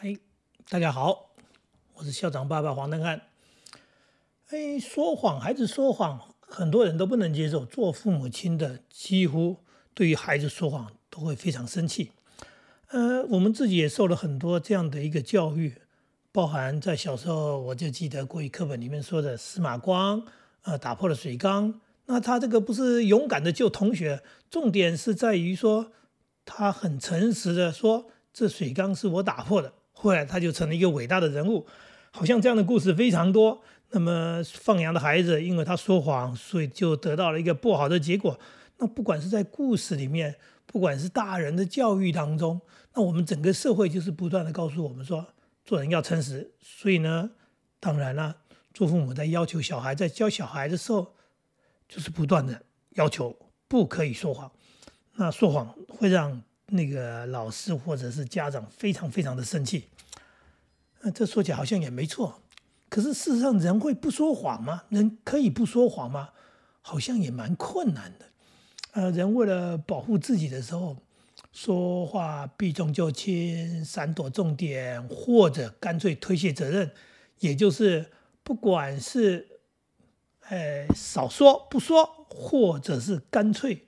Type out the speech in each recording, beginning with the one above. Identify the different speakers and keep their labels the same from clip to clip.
Speaker 1: 嗨，大家好，我是校长爸爸黄登汉。哎，说谎，孩子说谎，很多人都不能接受。做父母亲的几乎对于孩子说谎都会非常生气。呃，我们自己也受了很多这样的一个教育，包含在小时候，我就记得国语课本里面说的司马光，呃，打破了水缸。那他这个不是勇敢的救同学，重点是在于说他很诚实的说这水缸是我打破的。后来他就成了一个伟大的人物，好像这样的故事非常多。那么放羊的孩子，因为他说谎，所以就得到了一个不好的结果。那不管是在故事里面，不管是大人的教育当中，那我们整个社会就是不断的告诉我们说，做人要诚实。所以呢，当然了，做父母在要求小孩在教小孩的时候，就是不断的要求不可以说谎。那说谎会让。那个老师或者是家长非常非常的生气，那这说起来好像也没错，可是事实上人会不说谎吗？人可以不说谎吗？好像也蛮困难的。呃，人为了保护自己的时候，说话避重就轻，闪躲重点，或者干脆推卸责任，也就是不管是，呃，少说不说，或者是干脆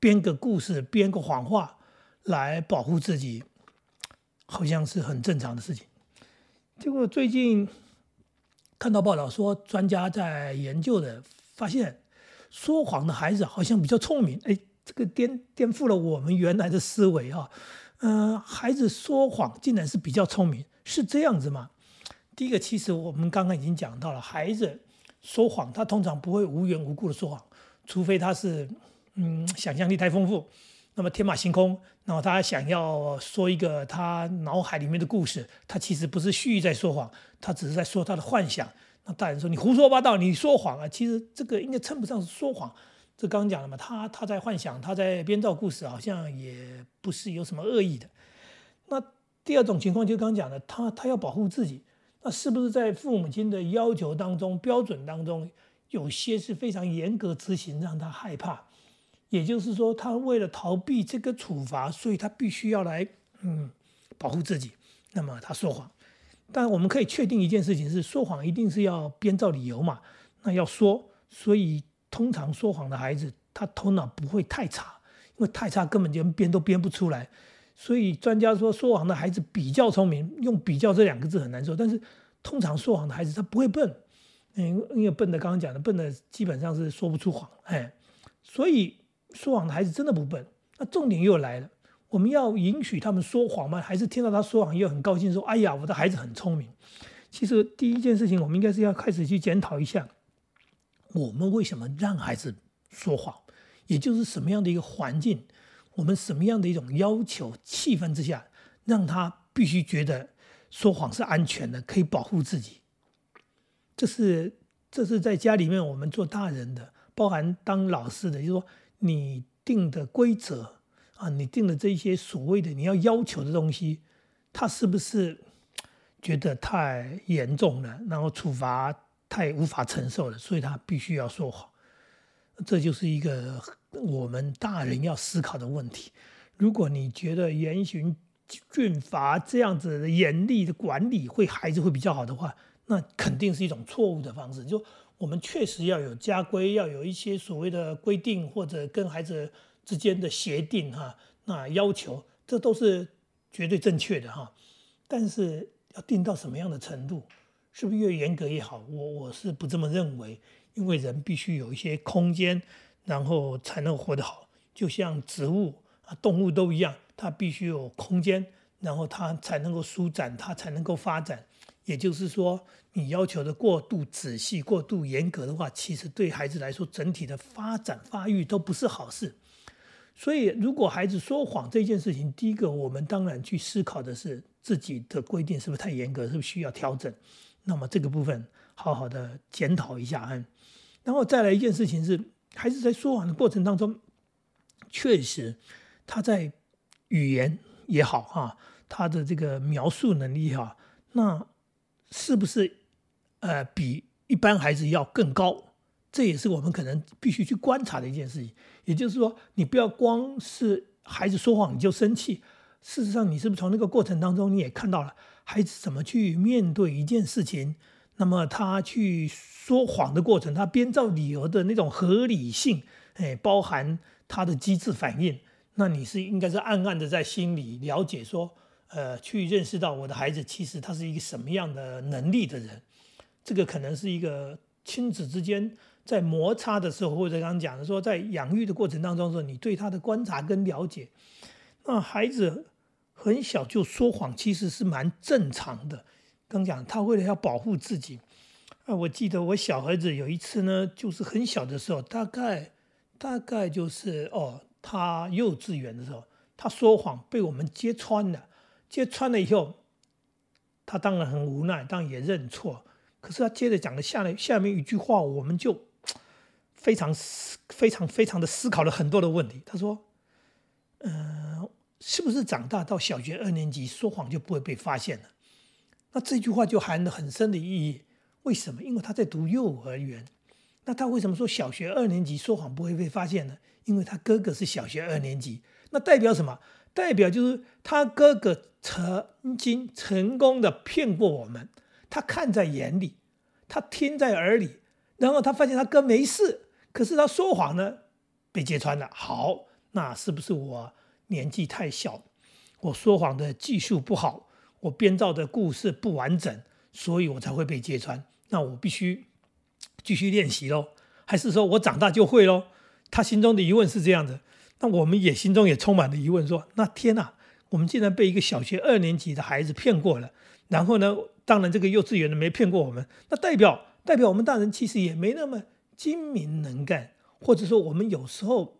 Speaker 1: 编个故事，编个谎话。来保护自己，好像是很正常的事情。结果最近看到报道说，专家在研究的发现，说谎的孩子好像比较聪明。哎，这个颠颠覆了我们原来的思维啊！嗯，孩子说谎竟然是比较聪明，是这样子吗？第一个，其实我们刚刚已经讲到了，孩子说谎，他通常不会无缘无故的说谎，除非他是嗯想象力太丰富。那么天马行空，然后他想要说一个他脑海里面的故事，他其实不是蓄意在说谎，他只是在说他的幻想。那大人说你胡说八道，你说谎啊！其实这个应该称不上是说谎，这刚刚讲了嘛，他他在幻想，他在编造故事，好像也不是有什么恶意的。那第二种情况就刚刚讲的，他他要保护自己，那是不是在父母亲的要求当中、标准当中，有些是非常严格执行，让他害怕？也就是说，他为了逃避这个处罚，所以他必须要来嗯保护自己。那么他说谎，但我们可以确定一件事情是，说谎一定是要编造理由嘛？那要说，所以通常说谎的孩子，他头脑不会太差，因为太差根本就编都编不出来。所以专家说，说谎的孩子比较聪明，用“比较”这两个字很难说。但是通常说谎的孩子他不会笨，嗯，因为笨的刚刚讲的笨的基本上是说不出谎，哎，所以。说谎的孩子真的不笨，那重点又来了，我们要允许他们说谎吗？还是听到他说谎又很高兴，说：“哎呀，我的孩子很聪明。”其实第一件事情，我们应该是要开始去检讨一下，我们为什么让孩子说谎，也就是什么样的一个环境，我们什么样的一种要求气氛之下，让他必须觉得说谎是安全的，可以保护自己。这是这是在家里面我们做大人的，包含当老师的，就是说。你定的规则啊，你定的这些所谓的你要要求的东西，他是不是觉得太严重了，然后处罚太无法承受了，所以他必须要说谎？这就是一个我们大人要思考的问题。如果你觉得严刑峻法这样子严厉的管理会孩子会比较好的话，那肯定是一种错误的方式。就我们确实要有家规，要有一些所谓的规定，或者跟孩子之间的协定哈，那要求这都是绝对正确的哈。但是要定到什么样的程度，是不是越严格越好？我我是不这么认为，因为人必须有一些空间，然后才能活得好。就像植物啊、动物都一样，它必须有空间，然后它才能够舒展，它才能够发展。也就是说，你要求的过度仔细、过度严格的话，其实对孩子来说，整体的发展发育都不是好事。所以，如果孩子说谎这件事情，第一个，我们当然去思考的是自己的规定是不是太严格，是不是需要调整。那么这个部分，好好的检讨一下。嗯，然后再来一件事情是，孩子在说谎的过程当中，确实他在语言也好哈，他的这个描述能力也好，那。是不是，呃，比一般孩子要更高？这也是我们可能必须去观察的一件事情。也就是说，你不要光是孩子说谎你就生气，事实上，你是不是从那个过程当中，你也看到了孩子怎么去面对一件事情？那么他去说谎的过程，他编造理由的那种合理性，哎，包含他的机制反应。那你是应该是暗暗的在心里了解说，呃，去认识到我的孩子其实他是一个什么样的能力的人。这个可能是一个亲子之间在摩擦的时候，或者刚刚讲的说，在养育的过程当中说，你对他的观察跟了解，那孩子。很小就说谎，其实是蛮正常的。刚讲他为了要保护自己，啊，我记得我小儿子有一次呢，就是很小的时候，大概大概就是哦，他幼稚园的时候，他说谎被我们揭穿了。揭穿了以后，他当然很无奈，当然也认错。可是他接着讲的下来下面一句话，我们就 非常思非常非常的思考了很多的问题。他说：“嗯。”是不是长大到小学二年级说谎就不会被发现了？那这句话就含了很深的意义。为什么？因为他在读幼儿园。那他为什么说小学二年级说谎不会被发现呢？因为他哥哥是小学二年级。那代表什么？代表就是他哥哥曾经成功的骗过我们。他看在眼里，他听在耳里，然后他发现他哥没事，可是他说谎呢，被揭穿了。好，那是不是我？年纪太小，我说谎的技术不好，我编造的故事不完整，所以我才会被揭穿。那我必须继续练习喽，还是说我长大就会喽？他心中的疑问是这样的，那我们也心中也充满了疑问，说：那天哪，我们竟然被一个小学二年级的孩子骗过了。然后呢，当然这个幼稚园的没骗过我们，那代表代表我们大人其实也没那么精明能干，或者说我们有时候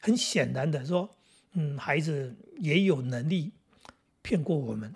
Speaker 1: 很显然的说。嗯，孩子也有能力骗过我们。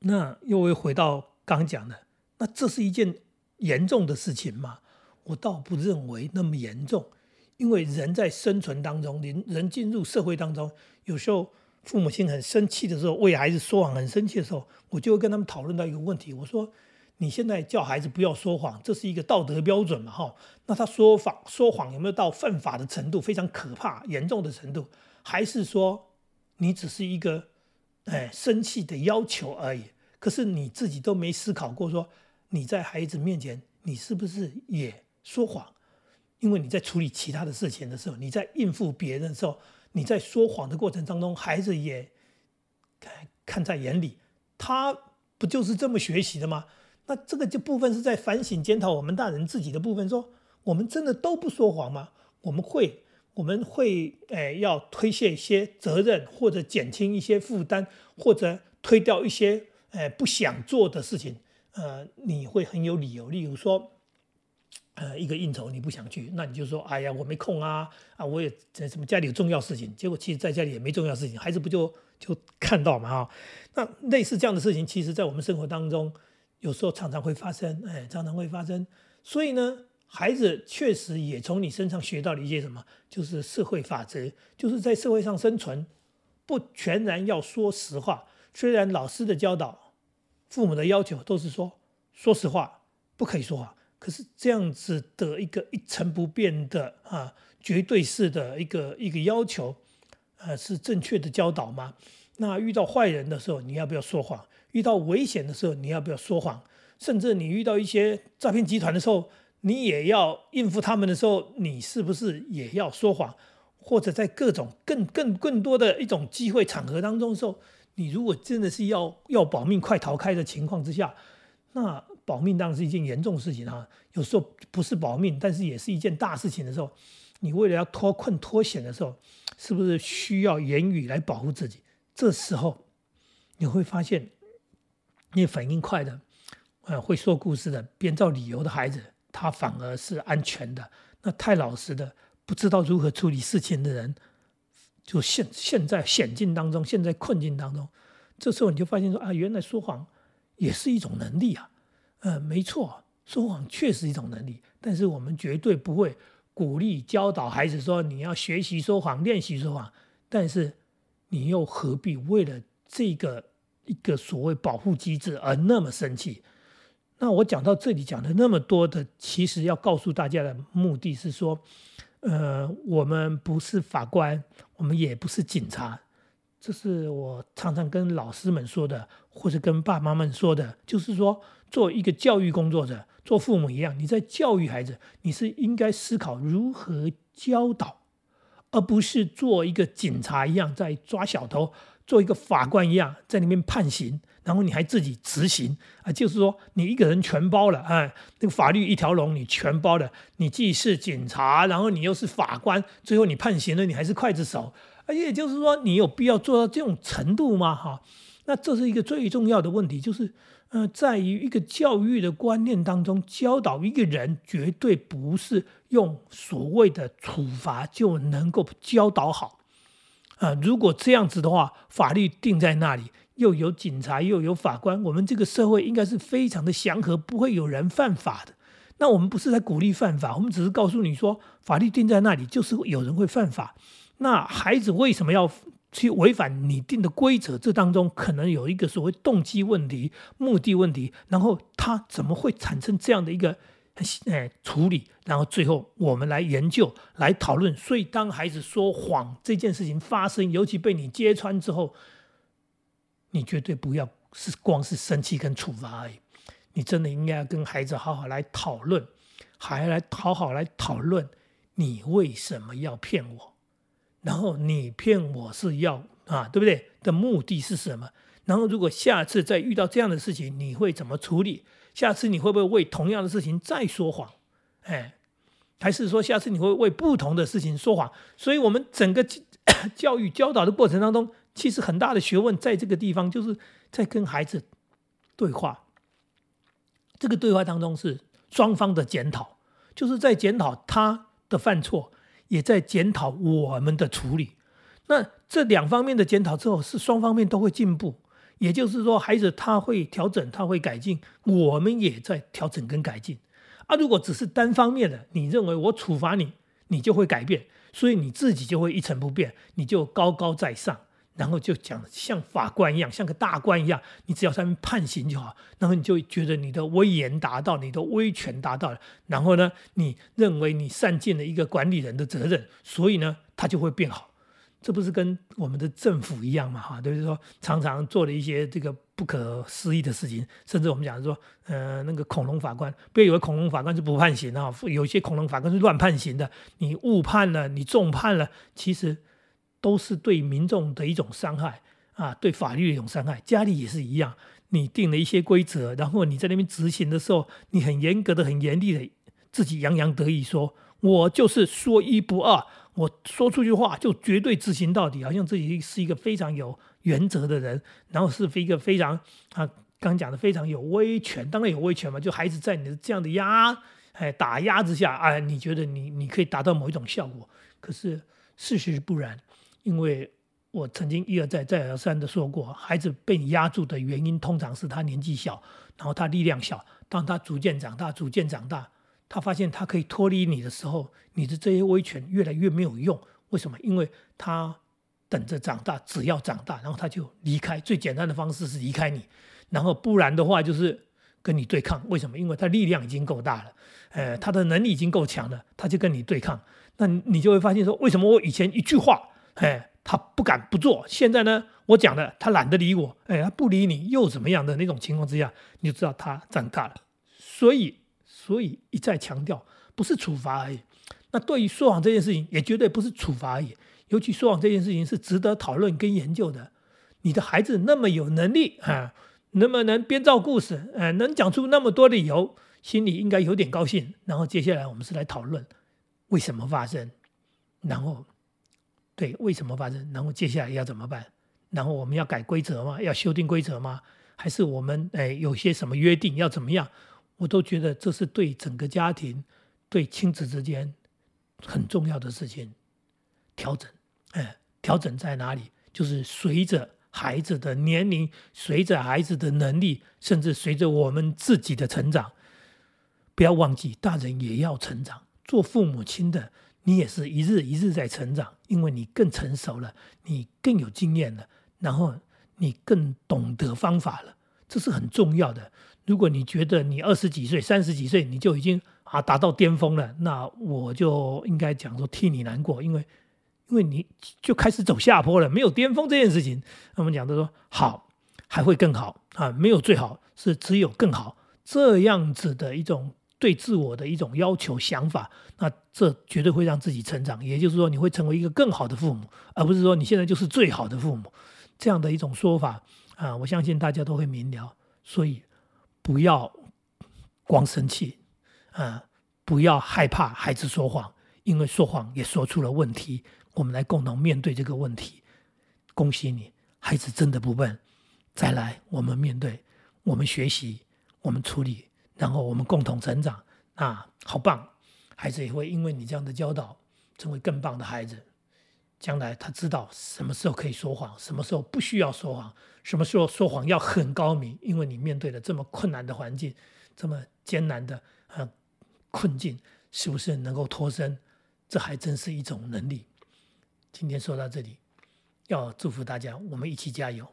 Speaker 1: 那又会回到刚讲的，那这是一件严重的事情吗？我倒不认为那么严重，因为人在生存当中，人人进入社会当中，有时候父母亲很生气的时候，为孩子说谎很生气的时候，我就会跟他们讨论到一个问题，我说。你现在叫孩子不要说谎，这是一个道德标准嘛？哈，那他说谎说谎有没有到犯法的程度，非常可怕、严重的程度？还是说你只是一个哎生气的要求而已？可是你自己都没思考过，说你在孩子面前，你是不是也说谎？因为你在处理其他的事情的时候，你在应付别人的时候，你在说谎的过程当中，孩子也看在眼里，他不就是这么学习的吗？那这个就部分是在反省检讨我们大人自己的部分，说我们真的都不说谎吗？我们会，我们会，哎，要推卸一些责任，或者减轻一些负担，或者推掉一些，哎，不想做的事情。呃，你会很有理由，例如说，呃，一个应酬你不想去，那你就说，哎呀，我没空啊，啊，我也在什么家里有重要事情。结果其实在家里也没重要事情，孩子不就就看到嘛？哈，那类似这样的事情，其实在我们生活当中。有时候常常会发生，哎，常常会发生。所以呢，孩子确实也从你身上学到了一些什么，就是社会法则，就是在社会上生存，不全然要说实话。虽然老师的教导、父母的要求都是说说实话，不可以说谎，可是这样子的一个一成不变的啊，绝对式的一个一个要求，呃，是正确的教导吗？那遇到坏人的时候，你要不要说谎？遇到危险的时候，你要不要说谎？甚至你遇到一些诈骗集团的时候，你也要应付他们的时候，你是不是也要说谎？或者在各种更更更多的一种机会场合当中的时候，你如果真的是要要保命、快逃开的情况之下，那保命当然是一件严重事情啊。有时候不是保命，但是也是一件大事情的时候，你为了要脱困脱险的时候，是不是需要言语来保护自己？这时候你会发现。你反应快的，呃，会说故事的，编造理由的孩子，他反而是安全的。那太老实的，不知道如何处理事情的人，就陷陷在险境当中，陷在困境当中。这时候你就发现说啊，原来说谎也是一种能力啊。呃，没错，说谎确实一种能力，但是我们绝对不会鼓励教导孩子说你要学习说谎，练习说谎。但是你又何必为了这个？一个所谓保护机制而那么生气，那我讲到这里讲的那么多的，其实要告诉大家的目的是说，呃，我们不是法官，我们也不是警察，这是我常常跟老师们说的，或者跟爸妈们说的，就是说，做一个教育工作者，做父母一样，你在教育孩子，你是应该思考如何教导，而不是做一个警察一样在抓小偷，做一个法官一样在里面判刑，然后你还自己执行啊，就是说你一个人全包了啊，那个法律一条龙你全包了，你既是警察，然后你又是法官，最后你判刑了，你还是刽子手。而也就是说，你有必要做到这种程度吗？哈，那这是一个最重要的问题，就是，呃，在于一个教育的观念当中，教导一个人绝对不是用所谓的处罚就能够教导好，啊，如果这样子的话，法律定在那里，又有警察，又有法官，我们这个社会应该是非常的祥和，不会有人犯法的。那我们不是在鼓励犯法，我们只是告诉你说，法律定在那里，就是有人会犯法。那孩子为什么要去违反你定的规则？这当中可能有一个所谓动机问题、目的问题，然后他怎么会产生这样的一个诶处理？然后最后我们来研究、来讨论。所以当孩子说谎这件事情发生，尤其被你揭穿之后，你绝对不要是光是生气跟处罚而已，你真的应该要跟孩子好好来讨论，还来好好来讨论你为什么要骗我。然后你骗我是要啊，对不对？的目的是什么？然后如果下次再遇到这样的事情，你会怎么处理？下次你会不会为同样的事情再说谎？哎，还是说下次你会为不同的事情说谎？所以，我们整个教育教导的过程当中，其实很大的学问在这个地方，就是在跟孩子对话。这个对话当中是双方的检讨，就是在检讨他的犯错。也在检讨我们的处理，那这两方面的检讨之后，是双方面都会进步。也就是说，孩子他会调整，他会改进，我们也在调整跟改进。啊，如果只是单方面的，你认为我处罚你，你就会改变，所以你自己就会一成不变，你就高高在上。然后就讲像法官一样，像个大官一样，你只要上面判刑就好。然后你就觉得你的威严达到，你的威权达到了。然后呢，你认为你善尽了一个管理人的责任，所以呢，他就会变好。这不是跟我们的政府一样嘛？哈，就是说常常做了一些这个不可思议的事情，甚至我们讲说，呃，那个恐龙法官，不要以为恐龙法官是不判刑啊，有些恐龙法官是乱判刑的。你误判了，你重判了，其实。都是对民众的一种伤害啊，对法律的一种伤害。家里也是一样，你定了一些规则，然后你在那边执行的时候，你很严格的、很严厉的，自己洋洋得意说：“我就是说一不二，我说出句话就绝对执行到底，好像自己是一个非常有原则的人，然后是一个非常啊，刚讲的非常有威权，当然有威权嘛，就孩子在你的这样的压哎打压之下，哎，你觉得你你可以达到某一种效果，可是事实不然。因为我曾经一而再、再而三的说过，孩子被你压住的原因，通常是他年纪小，然后他力量小。当他逐渐长大、逐渐长大，他发现他可以脱离你的时候，你的这些威权越来越没有用。为什么？因为他等着长大，只要长大，然后他就离开。最简单的方式是离开你，然后不然的话就是跟你对抗。为什么？因为他力量已经够大了，呃，他的能力已经够强了，他就跟你对抗。那你就会发现说，为什么我以前一句话？哎，他不敢不做。现在呢，我讲了他懒得理我。哎，他不理你又怎么样的那种情况之下，你就知道他长大了。所以，所以一再强调，不是处罚而已。那对于说谎这件事情，也绝对不是处罚而已。尤其说谎这件事情是值得讨论跟研究的。你的孩子那么有能力啊，那么能编造故事，呃，能讲出那么多理由，心里应该有点高兴。然后接下来我们是来讨论为什么发生，然后。对，为什么发生？然后接下来要怎么办？然后我们要改规则吗？要修订规则吗？还是我们哎有些什么约定要怎么样？我都觉得这是对整个家庭、对亲子之间很重要的事情。调整，哎，调整在哪里？就是随着孩子的年龄，随着孩子的能力，甚至随着我们自己的成长，不要忘记，大人也要成长。做父母亲的。你也是一日一日在成长，因为你更成熟了，你更有经验了，然后你更懂得方法了，这是很重要的。如果你觉得你二十几岁、三十几岁你就已经啊达到巅峰了，那我就应该讲说替你难过，因为因为你就开始走下坡了，没有巅峰这件事情。我们讲的说好，还会更好啊，没有最好，是只有更好这样子的一种对自我的一种要求想法。那这绝对会让自己成长，也就是说，你会成为一个更好的父母，而不是说你现在就是最好的父母这样的一种说法啊。我相信大家都会明了，所以不要光生气啊，不要害怕孩子说谎，因为说谎也说出了问题。我们来共同面对这个问题。恭喜你，孩子真的不笨。再来，我们面对，我们学习，我们处理，然后我们共同成长。啊，好棒！孩子也会因为你这样的教导，成为更棒的孩子。将来他知道什么时候可以说谎，什么时候不需要说谎，什么时候说谎要很高明。因为你面对了这么困难的环境，这么艰难的呃困境，是不是能够脱身？这还真是一种能力。今天说到这里，要祝福大家，我们一起加油。